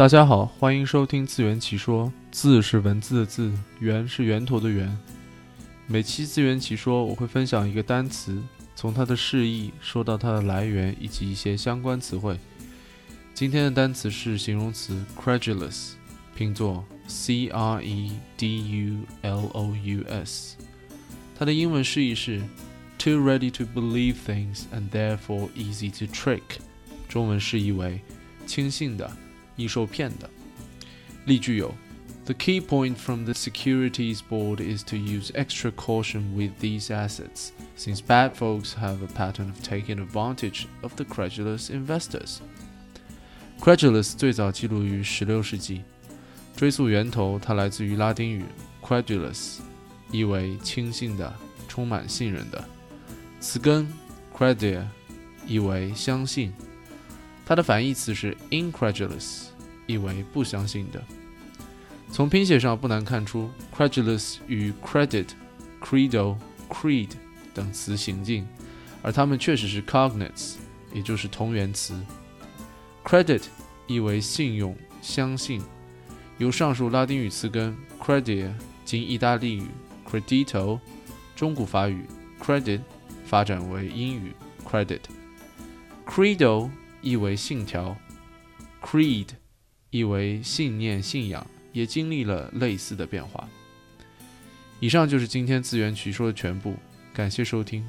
大家好，欢迎收听自圆其说。字是文字的字，源是源头的源。每期自圆其说，我会分享一个单词，从它的释义说到它的来源以及一些相关词汇。今天的单词是形容词 credulous，拼作 c r e d u l o u s。它的英文释义是 too ready to believe things and therefore easy to trick。中文释义为轻信的。易受骗的。例句有：The key point from the Securities Board is to use extra caution with these assets, since bad folks have a pattern of taking advantage of the credulous investors. Credulous 最早记录于16世纪，追溯源头，它来自于拉丁语 credulous，意为轻信的、充满信任的。词根 credere，意为相信。 它的反义词是 incredulous，意为不相信的。从拼写上不难看出，credulous 与 credit、credo、creed 等词形近，而它们确实是 cognates，也就是同源词。credit 意为信用、相信，由上述拉丁语词根 credere 经意大利语 credito、中古法语 credit 发展为英语 credit。credo 意为信条，creed 意为信念、信仰，也经历了类似的变化。以上就是今天自圆其说的全部，感谢收听。